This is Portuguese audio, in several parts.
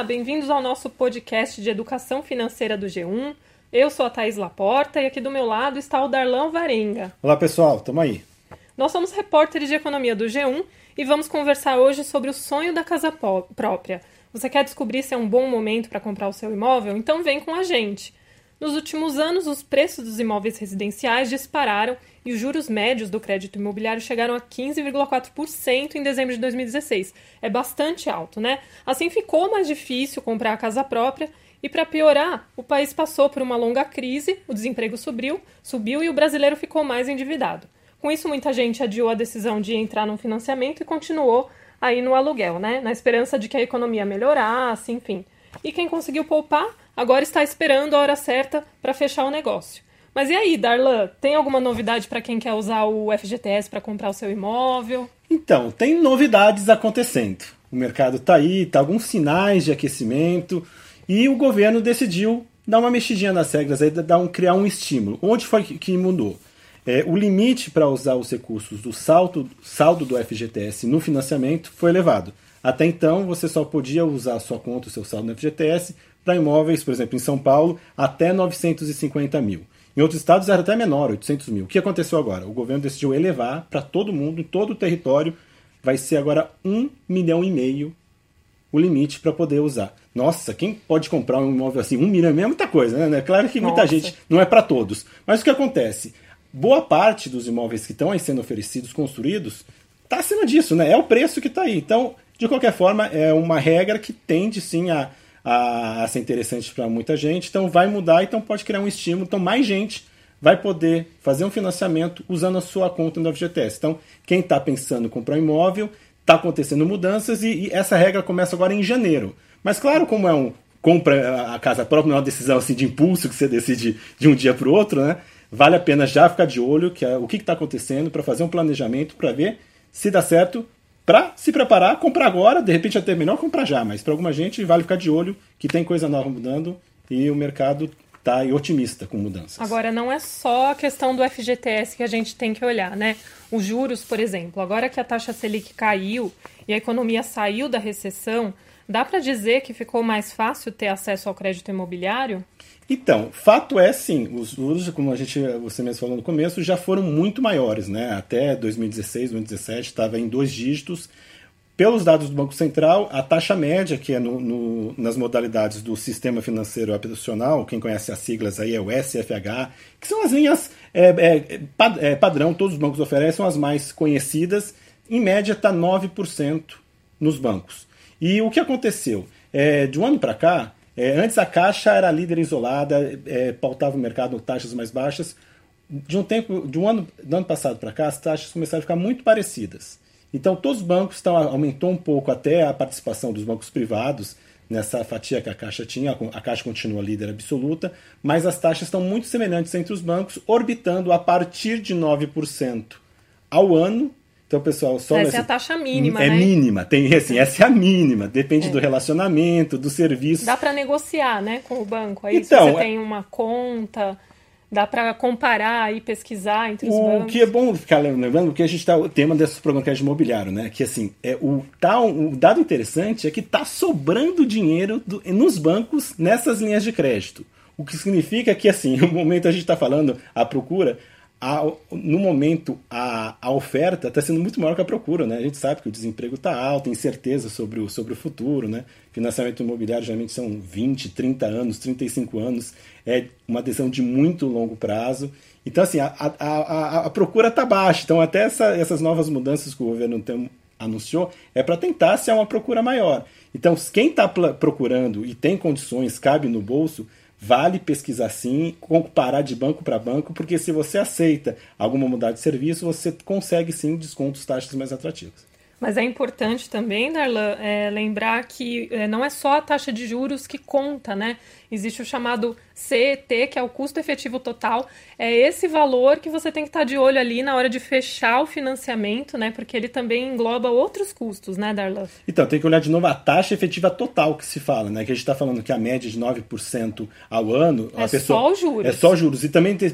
Olá, bem-vindos ao nosso podcast de educação financeira do G1. Eu sou a Thaís Laporta e aqui do meu lado está o Darlão Varenga. Olá pessoal, tamo aí. Nós somos repórteres de economia do G1 e vamos conversar hoje sobre o sonho da casa própria. Você quer descobrir se é um bom momento para comprar o seu imóvel? Então vem com a gente. Nos últimos anos, os preços dos imóveis residenciais dispararam e os juros médios do crédito imobiliário chegaram a 15,4% em dezembro de 2016. É bastante alto, né? Assim ficou mais difícil comprar a casa própria e para piorar, o país passou por uma longa crise, o desemprego subiu, subiu e o brasileiro ficou mais endividado. Com isso, muita gente adiou a decisão de entrar num financiamento e continuou aí no aluguel, né? Na esperança de que a economia melhorasse, enfim. E quem conseguiu poupar agora está esperando a hora certa para fechar o negócio. Mas e aí, Darlan, tem alguma novidade para quem quer usar o FGTS para comprar o seu imóvel? Então, tem novidades acontecendo. O mercado está aí, tá alguns sinais de aquecimento e o governo decidiu dar uma mexidinha nas regras, aí, dar um, criar um estímulo. Onde foi que mudou? É, o limite para usar os recursos do saldo, saldo do FGTS no financiamento foi elevado. Até então, você só podia usar a sua conta, o seu saldo no FGTS, para imóveis, por exemplo, em São Paulo, até 950 mil. Em outros estados era até menor, 800 mil. O que aconteceu agora? O governo decidiu elevar para todo mundo, em todo o território, vai ser agora um milhão e meio o limite para poder usar. Nossa, quem pode comprar um imóvel assim? Um milhão é muita coisa, né? Claro que muita Nossa. gente, não é para todos. Mas o que acontece? Boa parte dos imóveis que estão aí sendo oferecidos, construídos, está acima disso, né? É o preço que está aí. Então, de qualquer forma, é uma regra que tende sim a, a, a ser interessante para muita gente. Então vai mudar, então pode criar um estímulo. Então mais gente vai poder fazer um financiamento usando a sua conta no FGTS. Então quem está pensando em comprar um imóvel, está acontecendo mudanças e, e, essa regra começa agora em janeiro. Mas claro, como é um compra a casa própria, não é uma decisão assim de impulso que você decide de um dia para o outro, né? Vale a pena já ficar de olho que é, o que está acontecendo para fazer um planejamento para ver se dá certo para se preparar, comprar agora, de repente até melhor comprar já, mas para alguma gente vale ficar de olho que tem coisa nova mudando e o mercado está otimista com mudanças. Agora, não é só a questão do FGTS que a gente tem que olhar, né? Os juros, por exemplo, agora que a taxa Selic caiu e a economia saiu da recessão, dá para dizer que ficou mais fácil ter acesso ao crédito imobiliário? Então, fato é sim, os juros, como a gente, você mesmo falou no começo, já foram muito maiores, né? Até 2016, 2017 estava em dois dígitos. Pelos dados do Banco Central, a taxa média, que é no, no, nas modalidades do Sistema Financeiro Operacional, quem conhece as siglas aí é o SFH, que são as linhas é, é, é, padrão, todos os bancos oferecem, são as mais conhecidas, em média está 9% nos bancos. E o que aconteceu? É, de um ano para cá, é, antes a Caixa era líder isolada, é, pautava o mercado taxas mais baixas. De um tempo, de um ano, do ano passado para cá, as taxas começaram a ficar muito parecidas. Então todos os bancos estão aumentou um pouco até a participação dos bancos privados nessa fatia que a Caixa tinha. A Caixa continua líder absoluta, mas as taxas estão muito semelhantes entre os bancos, orbitando a partir de 9% ao ano então, pessoal, só essa é a taxa mínima, é né? mínima, tem assim, essa é a mínima, depende é. do relacionamento, do serviço. Dá para negociar, né, com o banco. Aí então, se você é... tem uma conta, dá para comparar e pesquisar entre os o bancos. O que é bom ficar lembrando que a gente está o tema desse programa que é de imobiliário, né? Que assim, é o tá o dado interessante é que tá sobrando dinheiro do, nos bancos nessas linhas de crédito. O que significa que assim, no momento a gente está falando a procura a, no momento a, a oferta está sendo muito maior que a procura, né? A gente sabe que o desemprego está alto, incerteza sobre o, sobre o futuro, né? Financiamento imobiliário geralmente são 20, 30 anos, 35 anos, é uma decisão de muito longo prazo. Então, assim, a, a, a, a procura está baixa. Então, até essa, essas novas mudanças que o governo tem, anunciou é para tentar ser uma procura maior. Então, quem está procurando e tem condições, cabe no bolso, vale pesquisar sim, comparar de banco para banco, porque se você aceita alguma mudança de serviço, você consegue sim descontos, taxas mais atrativas. Mas é importante também, Darlan, é, lembrar que é, não é só a taxa de juros que conta, né? Existe o chamado CET, que é o custo efetivo total. É esse valor que você tem que estar de olho ali na hora de fechar o financiamento, né? Porque ele também engloba outros custos, né, Darlan? Então, tem que olhar de novo a taxa efetiva total que se fala, né? Que a gente está falando que a média de 9% ao ano. É pessoa, só os juros. É só juros. E também tem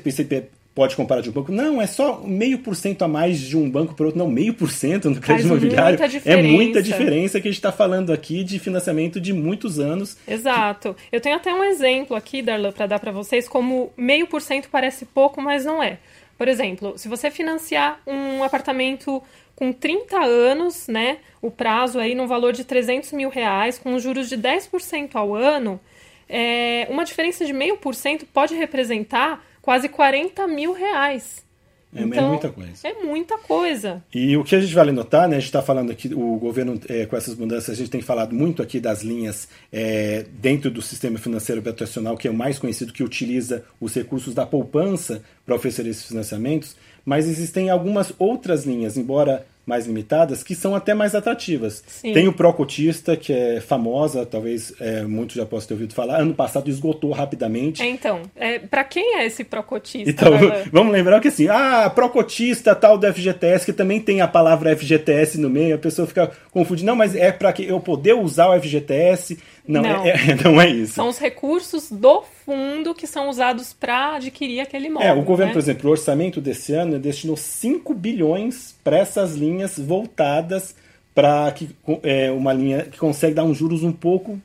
pode comparar de um banco. Não, é só meio por cento a mais de um banco para outro. Não, meio por cento no crédito Faz imobiliário. Muita é muita diferença que a gente está falando aqui de financiamento de muitos anos. Exato. Eu tenho até um exemplo aqui, Darlan, para dar para vocês como meio por cento parece pouco, mas não é. Por exemplo, se você financiar um apartamento com 30 anos, né, o prazo aí no valor de 300 mil reais, com juros de 10% ao ano, é, uma diferença de meio por cento pode representar quase 40 mil reais. É, é então, é muita coisa. É muita coisa. E o que a gente vale notar, né? A gente está falando aqui, o governo, é, com essas mudanças, a gente tem falado muito aqui das linhas é, dentro do sistema financeiro habitacional, que é o mais conhecido, que utiliza os recursos da poupança para oferecer esses financiamentos, mas existem algumas outras linhas, embora mais limitadas, que são até mais atrativas. Sim. Tem o Procotista, que é famosa, talvez é, muitos já possam ter ouvido falar. Ano passado esgotou rapidamente. É, então, é, para quem é esse Procotista? Então, vamos lembrar que assim, ah, Procotista tal do FGTS, que também tem a palavra FGTS no meio, a pessoa fica confundindo. Não, mas é para que eu poder usar o FGTS não, não. É, é, não é isso. São os recursos do fundo que são usados para adquirir aquele imóvel. É, o governo, né? por exemplo, o orçamento desse ano destinou 5 bilhões para essas linhas voltadas para que é, uma linha que consegue dar uns juros um pouco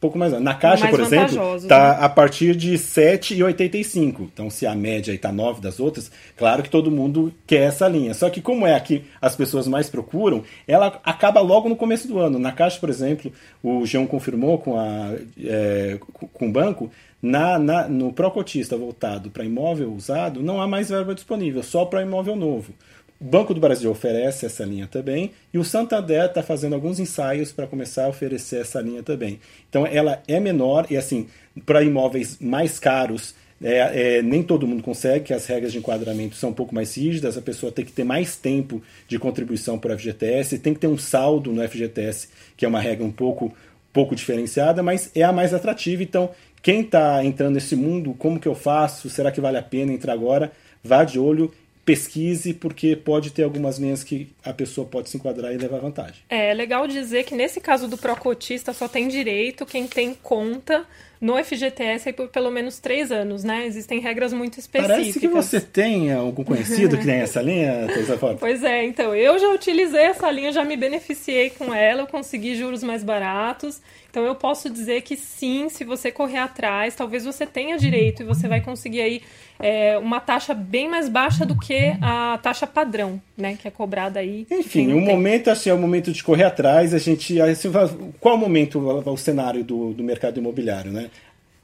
pouco mais. Na Caixa, mais por exemplo, está né? a partir de 7,85. Então, se a média está 9 das outras, claro que todo mundo quer essa linha. Só que como é a que as pessoas mais procuram, ela acaba logo no começo do ano. Na Caixa, por exemplo, o G1 confirmou com, a, é, com o banco, na, na, no Procotista voltado para imóvel usado, não há mais verba disponível, só para imóvel novo. O Banco do Brasil oferece essa linha também e o Santander está fazendo alguns ensaios para começar a oferecer essa linha também. Então ela é menor e assim para imóveis mais caros é, é, nem todo mundo consegue, que as regras de enquadramento são um pouco mais rígidas, a pessoa tem que ter mais tempo de contribuição para o FGTS, tem que ter um saldo no FGTS, que é uma regra um pouco, pouco diferenciada, mas é a mais atrativa. Então, quem está entrando nesse mundo, como que eu faço? Será que vale a pena entrar agora? Vá de olho pesquise, porque pode ter algumas linhas que a pessoa pode se enquadrar e levar vantagem. É, é legal dizer que nesse caso do Procotista só tem direito quem tem conta no FGTS por pelo menos três anos, né? Existem regras muito específicas. Parece que você tem algum conhecido que tem essa linha, Teresa Pois é, então, eu já utilizei essa linha, já me beneficiei com ela, eu consegui juros mais baratos. Então eu posso dizer que sim, se você correr atrás, talvez você tenha direito e você vai conseguir aí é, uma taxa bem mais baixa do que a taxa padrão, né, que é cobrada aí. Enfim, o momento assim, é o momento de correr atrás. A gente, assim, qual o momento, o cenário do, do mercado imobiliário, né?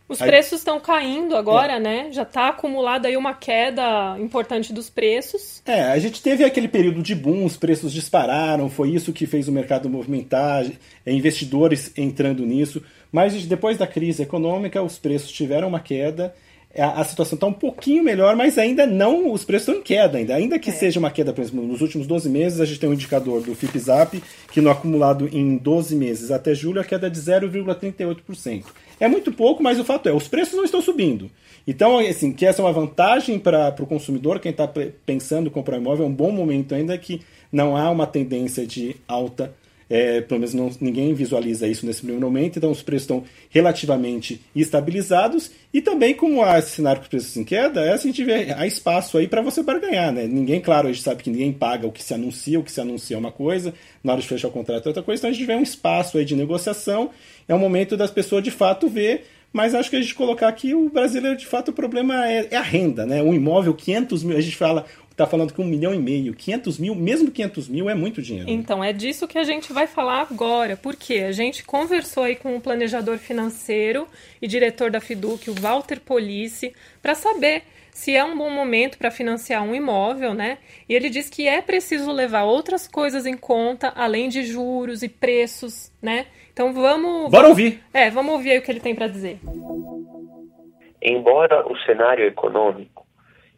Os aí, preços estão caindo agora, é. né? Já está acumulada aí uma queda importante dos preços. É, a gente teve aquele período de boom, os preços dispararam, foi isso que fez o mercado movimentar, é, investidores entrando nisso. Mas depois da crise econômica, os preços tiveram uma queda a, situação está um pouquinho melhor, mas ainda não, os preços estão em queda ainda. Ainda que é. seja uma queda, por exemplo, nos últimos 12 meses, a gente tem um indicador do FIPZAP, que no acumulado em 12 meses até julho, a queda é de 0,38%. É muito pouco, mas o fato é, os preços não estão subindo. Então, assim, que essa é uma vantagem para o consumidor, quem está pensando em comprar imóvel, é um bom momento ainda que não há uma tendência de alta é, pelo menos não, ninguém visualiza isso nesse primeiro momento, então os preços estão relativamente estabilizados. E também como há esse cenário com os preços em queda, é assim, a gente vê, há espaço aí para você barganhar, né? Ninguém, claro, a gente sabe que ninguém paga o que se anuncia, o que se anuncia é uma coisa, na hora de fechar o contrato é outra coisa, então a gente vê um espaço aí de negociação, é o momento das pessoas de fato ver. Mas acho que a gente colocar aqui o brasileiro, de fato, o problema é, é, a renda, né? Um imóvel, 500 mil, a gente fala, está falando que um milhão e meio, 500 mil, mesmo 500 mil é muito dinheiro. Né? Então, é disso que a gente vai falar agora, porque a gente conversou aí com o planejador financeiro e diretor da Fiduc, o Walter Police, para saber se é um bom momento para financiar um imóvel, né? E ele diz que é preciso levar outras coisas em conta, além de juros e preços, né? Então vamos. Bora ouvir! É, vamos ouvir aí o que ele tem para dizer. Embora o cenário econômico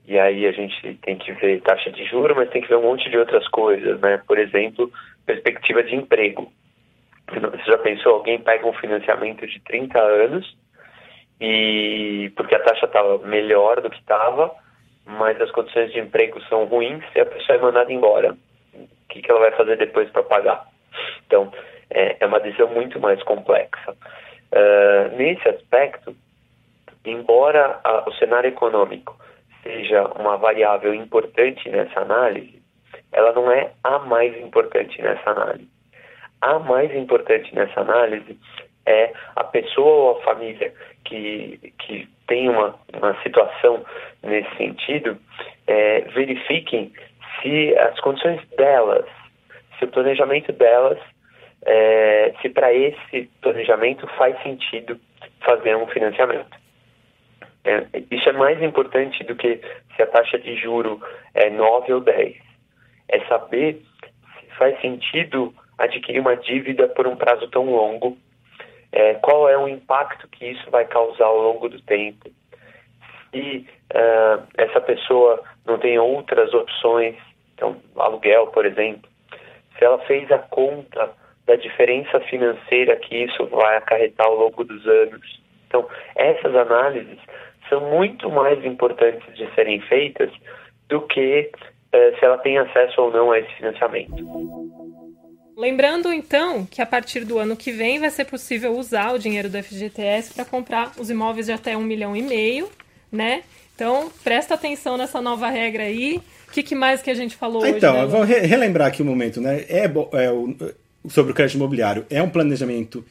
e aí a gente tem que ver taxa de juros, mas tem que ver um monte de outras coisas, né? Por exemplo, perspectiva de emprego. Você já pensou, alguém pega um financiamento de 30 anos e porque a taxa estava melhor do que estava, mas as condições de emprego são ruins e a pessoa é mandada embora. O que, que ela vai fazer depois para pagar? Então, é, é, uma decisão muito mais complexa. Uh, nesse aspecto, embora a, o cenário econômico seja uma variável importante nessa análise, ela não é a mais importante nessa análise. A mais importante nessa análise é a pessoa ou a família que, que tem uma, uma situação nesse sentido, é, verifiquem se as condições delas, se o planejamento delas, é, se para esse planejamento faz sentido fazer um financiamento. É, isso é mais importante do que se a taxa de juro é 9 ou 10. É saber se faz sentido adquirir uma dívida por um prazo tão longo, é, qual é o impacto que isso vai causar ao longo do tempo, se uh, essa pessoa não tem outras opções, então aluguel, por exemplo, se ela fez a conta da diferença financeira que isso vai acarretar ao longo dos anos. Então, essas análises são muito mais importantes de serem feitas do que uh, se ela tem acesso ou não a esse financiamento. Lembrando então que a partir do ano que vem vai ser possível usar o dinheiro do FGTS para comprar os imóveis de até um milhão e meio, né? Então presta atenção nessa nova regra aí. O que, que, mais que a gente falou ah, hoje? Então, né? vamos relembrar aqui um momento, né? É, é o, sobre o crédito imobiliário. É um planejamento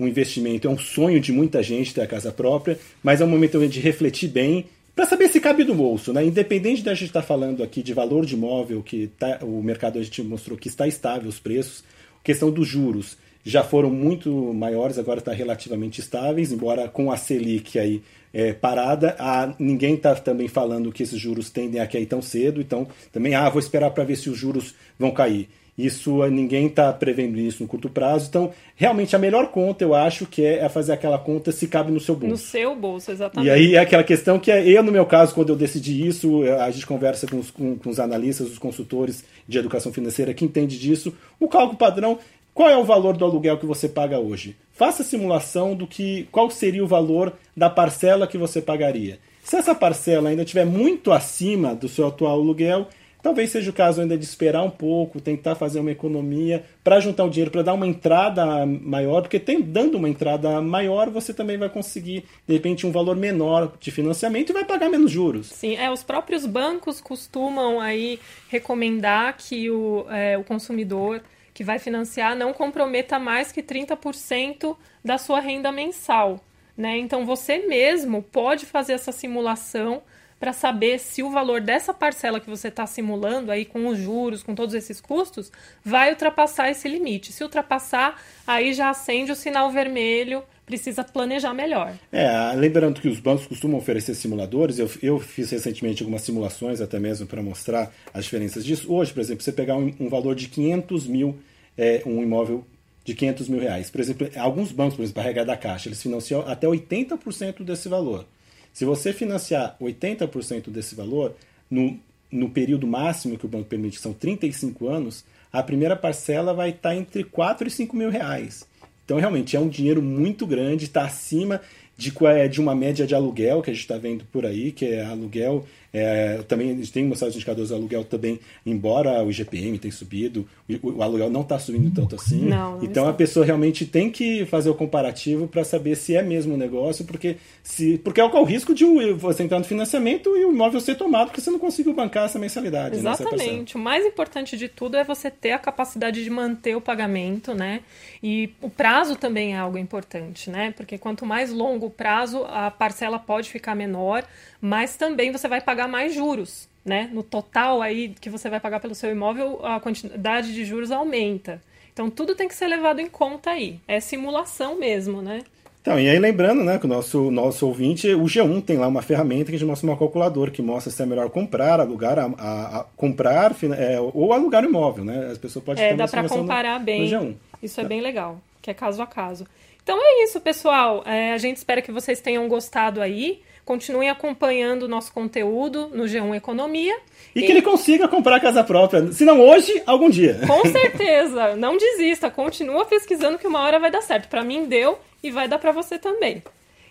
um investimento, é um sonho de muita gente ter a casa própria, mas é um momento de refletir bem para saber se cabe no bolso, né? Independente da gente estar tá falando aqui de valor de imóvel, que tá, o mercado a gente mostrou que está estável os preços, questão dos juros já foram muito maiores, agora está relativamente estáveis, embora com a Selic aí é, parada, a, ninguém está também falando que esses juros tendem a cair tão cedo, então também, ah, vou esperar para ver se os juros vão cair. Isso ninguém está prevendo isso no curto prazo. Então, realmente a melhor conta, eu acho, que é, é fazer aquela conta se cabe no seu bolso. No seu bolso, exatamente. E aí é aquela questão que é, eu, no meu caso, quando eu decidi isso, a gente conversa com os, com, com os analistas, os consultores de educação financeira que entende disso. O cálculo padrão, qual é o valor do aluguel que você paga hoje? Faça a simulação do que qual seria o valor da parcela que você pagaria. Se essa parcela ainda estiver muito acima do seu atual aluguel, Talvez seja o caso ainda de esperar um pouco, tentar fazer uma economia para juntar o dinheiro, para dar uma entrada maior, porque tem, dando uma entrada maior, você também vai conseguir, de repente, um valor menor de financiamento e vai pagar menos juros. Sim, é, os próprios bancos costumam aí recomendar que o, é, o consumidor que vai financiar não comprometa mais que 30% da sua renda mensal. Né? Então você mesmo pode fazer essa simulação para saber se o valor dessa parcela que você está simulando aí com os juros, com todos esses custos, vai ultrapassar esse limite. Se ultrapassar, aí já acende o sinal vermelho, precisa planejar melhor. É, lembrando que os bancos costumam oferecer simuladores, eu, eu fiz recentemente algumas simulações até mesmo para mostrar as diferenças disso. Hoje, por exemplo, você pegar um, um valor de 500 mil, é, um imóvel de 500 mil reais. Por exemplo, alguns bancos, por exemplo, a da Caixa, eles financiam até 80% desse valor. Se você financiar 80% desse valor, no, no período máximo que o banco permite, que são 35 anos, a primeira parcela vai estar entre 4 e 5 mil reais. Então, realmente, é um dinheiro muito grande, está acima de, é, de uma média de aluguel que a gente está vendo por aí, que é aluguel é, também a gente tem mostrado os indicadores do aluguel também, embora o IGPM tenha subido, o, o aluguel não está subindo tanto assim. Não, não então está. a pessoa realmente tem que fazer o comparativo para saber se é mesmo um negócio, porque se porque é o risco de você entrar no financiamento e o imóvel ser tomado porque você não conseguiu bancar essa mensalidade. Né, Exatamente. Né, o mais importante de tudo é você ter a capacidade de manter o pagamento, né? E o prazo também é algo importante, né? Porque quanto mais longo prazo, a parcela pode ficar menor, mas também você vai pagar mais juros, né? No total aí que você vai pagar pelo seu imóvel, a quantidade de juros aumenta. Então tudo tem que ser levado em conta aí. É simulação mesmo, né? Então, e aí lembrando, né, que o nosso, nosso ouvinte, o G1 tem lá uma ferramenta que a gente mostra uma calculadora que mostra se é melhor comprar, alugar, a, a, a comprar é, ou alugar o imóvel, né? As pessoas podem É, dá para comparar no, bem. No Isso é bem legal, que é caso a caso. Então é isso, pessoal. É, a gente espera que vocês tenham gostado aí. Continuem acompanhando o nosso conteúdo no G1 Economia. E, e, que ele consiga comprar casa própria. Se não hoje, algum dia. Com certeza. não desista. Continua pesquisando que uma hora vai dar certo. Para mim deu e vai dar para você também.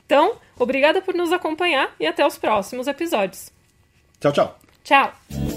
Então, obrigada por nos acompanhar e até os próximos episódios. Tchau, tchau. Tchau.